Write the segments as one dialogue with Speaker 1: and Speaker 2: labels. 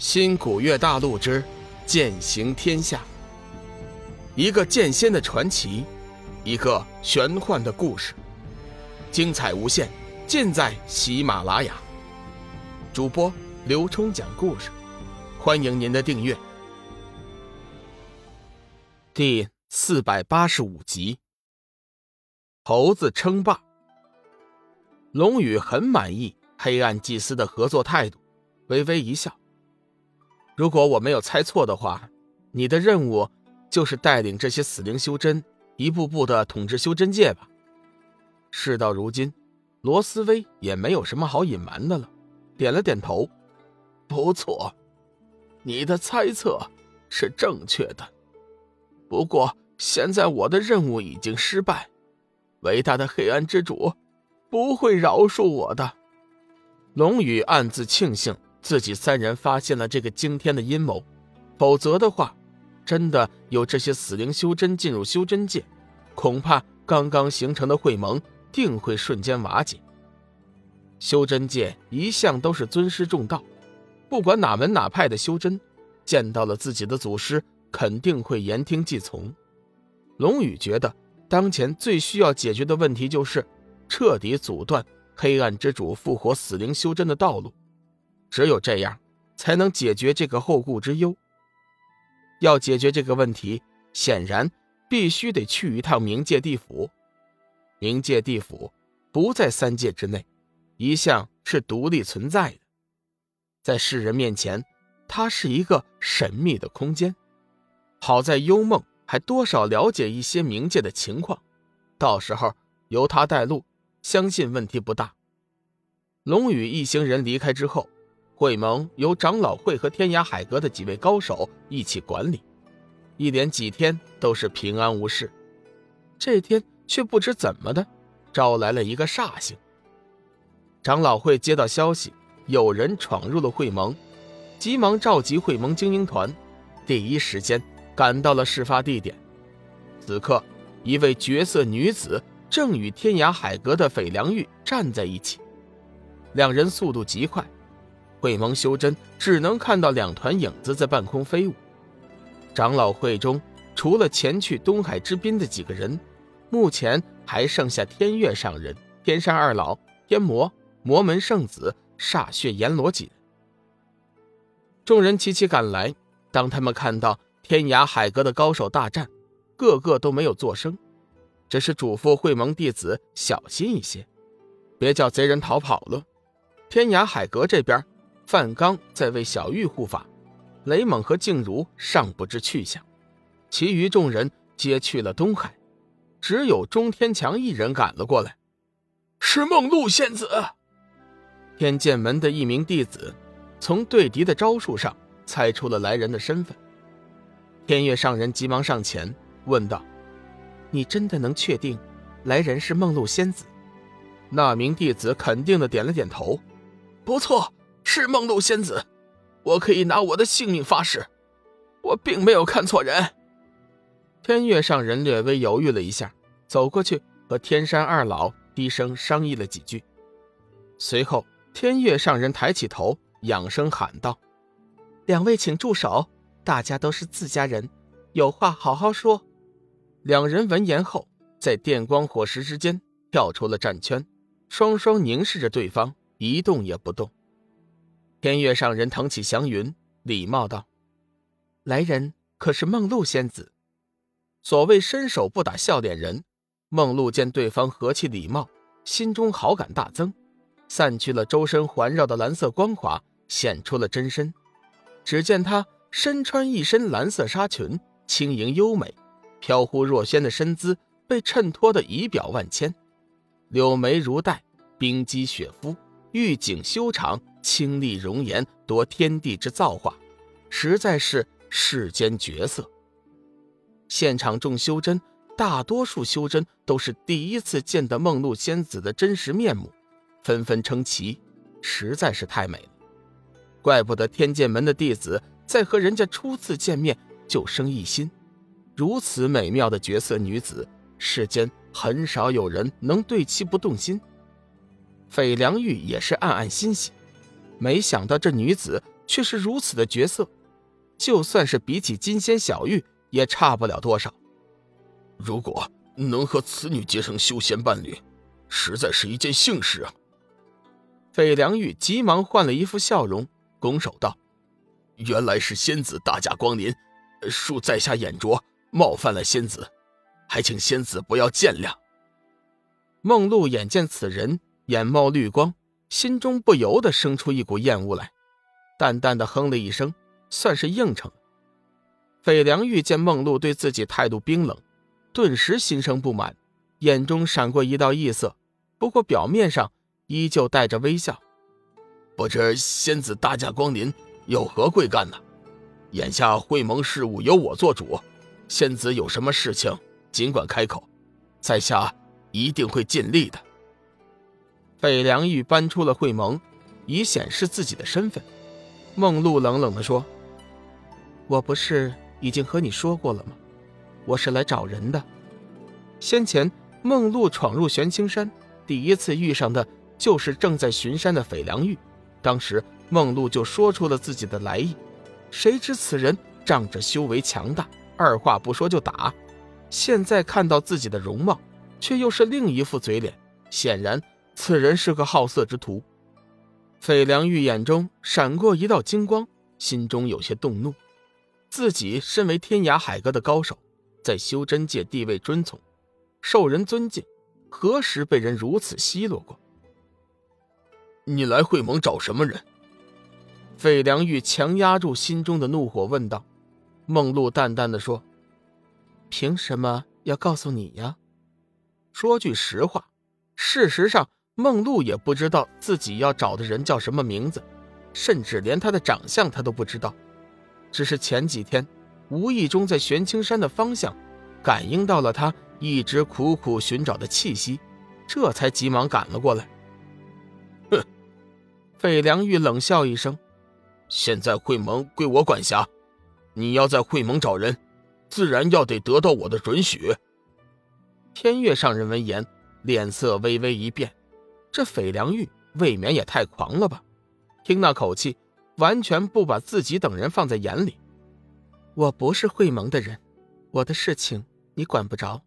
Speaker 1: 新古月大陆之剑行天下，一个剑仙的传奇，一个玄幻的故事，精彩无限，尽在喜马拉雅。主播刘冲讲故事，欢迎您的订阅。第四百八十五集，猴子称霸。龙宇很满意黑暗祭司的合作态度，微微一笑。如果我没有猜错的话，你的任务就是带领这些死灵修真一步步的统治修真界吧。事到如今，罗斯威也没有什么好隐瞒的了，点了点头。
Speaker 2: 不错，你的猜测是正确的。不过现在我的任务已经失败，伟大的黑暗之主不会饶恕我的。
Speaker 1: 龙宇暗自庆幸。自己三人发现了这个惊天的阴谋，否则的话，真的有这些死灵修真进入修真界，恐怕刚刚形成的会盟定会瞬间瓦解。修真界一向都是尊师重道，不管哪门哪派的修真，见到了自己的祖师，肯定会言听计从。龙宇觉得，当前最需要解决的问题就是彻底阻断黑暗之主复活死灵修真的道路。只有这样，才能解决这个后顾之忧。要解决这个问题，显然必须得去一趟冥界地府。冥界地府不在三界之内，一向是独立存在的，在世人面前，它是一个神秘的空间。好在幽梦还多少了解一些冥界的情况，到时候由他带路，相信问题不大。龙宇一行人离开之后。会盟由长老会和天涯海阁的几位高手一起管理，一连几天都是平安无事。这天却不知怎么的，招来了一个煞星。长老会接到消息，有人闯入了会盟，急忙召集会盟精英团，第一时间赶到了事发地点。此刻，一位绝色女子正与天涯海阁的斐良玉站在一起，两人速度极快。会盟修真只能看到两团影子在半空飞舞。长老会中，除了前去东海之滨的几个人，目前还剩下天月上人、天山二老、天魔、魔门圣子、煞血阎罗几人。众人齐齐赶来，当他们看到天涯海阁的高手大战，个个都没有作声，只是嘱咐会盟弟子小心一些，别叫贼人逃跑了。天涯海阁这边。范刚在为小玉护法，雷猛和静茹尚不知去向，其余众人皆去了东海，只有钟天强一人赶了过来。
Speaker 2: 是梦露仙子，
Speaker 1: 天剑门的一名弟子，从对敌的招数上猜出了来人的身份。天月上人急忙上前问道：“你真的能确定，来人是梦露仙子？”那名弟子肯定的点了点头：“
Speaker 2: 不错。”是梦露仙子，我可以拿我的性命发誓，我并没有看错人。
Speaker 1: 天月上人略微犹豫了一下，走过去和天山二老低声商议了几句，随后天月上人抬起头，仰声喊道：“两位请住手，大家都是自家人，有话好好说。”两人闻言后，在电光火石之间跳出了战圈，双双凝视着对方，一动也不动。天月上人腾起祥云，礼貌道：“来人可是梦露仙子？”所谓伸手不打笑脸人，梦露见对方和气礼貌，心中好感大增，散去了周身环绕的蓝色光华，显出了真身。只见她身穿一身蓝色纱裙，轻盈优美，飘忽若仙的身姿被衬托得仪表万千，柳眉如黛，冰肌雪肤，玉颈修长。清丽容颜，夺天地之造化，实在是世间绝色。现场众修真，大多数修真都是第一次见的梦露仙子的真实面目，纷纷称奇，实在是太美了。怪不得天剑门的弟子在和人家初次见面就生一心，如此美妙的绝色女子，世间很少有人能对其不动心。斐良玉也是暗暗欣喜。没想到这女子却是如此的绝色，就算是比起金仙小玉，也差不了多少。
Speaker 2: 如果能和此女结成修仙伴侣，实在是一件幸事啊！
Speaker 1: 费良玉急忙换了一副笑容，拱手道：“
Speaker 2: 原来是仙子大驾光临，恕在下眼拙，冒犯了仙子，还请仙子不要见谅。”
Speaker 1: 梦露眼见此人眼冒绿光，心中不由得生出一股厌恶来，淡淡的哼了一声，算是应承。费良玉见梦露对自己态度冰冷。顿时心生不满，眼中闪过一道异色，不过表面上依旧带着微笑。
Speaker 2: 不知仙子大驾光临，有何贵干呢？眼下会盟事务由我做主，仙子有什么事情尽管开口，在下一定会尽力的。
Speaker 1: 费良玉搬出了会盟，以显示自己的身份。梦露冷冷地说：“我不是已经和你说过了吗？”我是来找人的。先前梦露闯入玄青山，第一次遇上的就是正在巡山的斐良玉。当时梦露就说出了自己的来意，谁知此人仗着修为强大，二话不说就打。现在看到自己的容貌，却又是另一副嘴脸，显然此人是个好色之徒。费良玉眼中闪过一道金光，心中有些动怒。自己身为天涯海阁的高手。在修真界地位尊崇，受人尊敬，何时被人如此奚落过？
Speaker 2: 你来会盟找什么人？
Speaker 1: 费良玉强压住心中的怒火问道。梦露淡淡的说：“凭什么要告诉你呀？”说句实话，事实上梦露也不知道自己要找的人叫什么名字，甚至连他的长相他都不知道，只是前几天。无意中在玄青山的方向，感应到了他一直苦苦寻找的气息，这才急忙赶了过来。
Speaker 2: 哼，
Speaker 1: 费良玉冷笑一声：“
Speaker 2: 现在会盟归我管辖，你要在会盟找人，自然要得得到我的准许。”
Speaker 1: 天月上人闻言，脸色微微一变，这费良玉未免也太狂了吧？听那口气，完全不把自己等人放在眼里。我不是会盟的人，我的事情你管不着。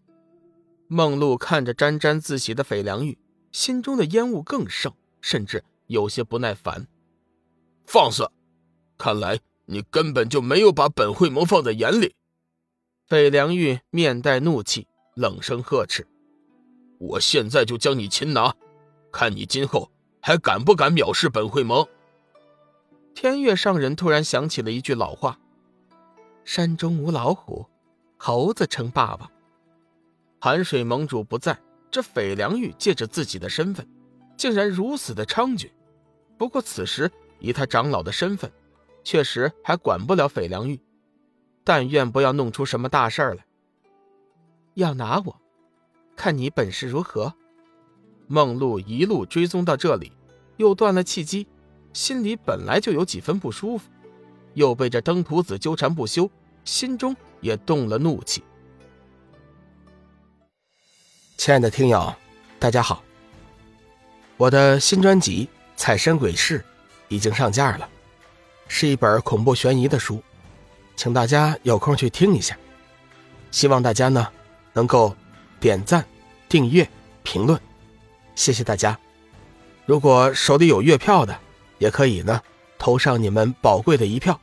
Speaker 1: 梦露看着沾沾自喜的斐良玉，心中的烟雾更盛，甚至有些不耐烦。
Speaker 2: 放肆！看来你根本就没有把本会盟放在眼里。
Speaker 1: 斐良玉面带怒气，冷声呵斥：“
Speaker 2: 我现在就将你擒拿，看你今后还敢不敢藐视本会盟。”
Speaker 1: 天月上人突然想起了一句老话。山中无老虎，猴子称霸王。寒水盟主不在，这斐良玉借着自己的身份，竟然如此的猖獗。不过此时以他长老的身份，确实还管不了斐良玉。但愿不要弄出什么大事来。要拿我，看你本事如何。梦露一路追踪到这里，又断了契机，心里本来就有几分不舒服。又被这登徒子纠缠不休，心中也动了怒气。亲爱的听友，大家好，我的新专辑《彩身鬼事》已经上架了，是一本恐怖悬疑的书，请大家有空去听一下。希望大家呢能够点赞、订阅、评论，谢谢大家。如果手里有月票的，也可以呢。投上你们宝贵的一票。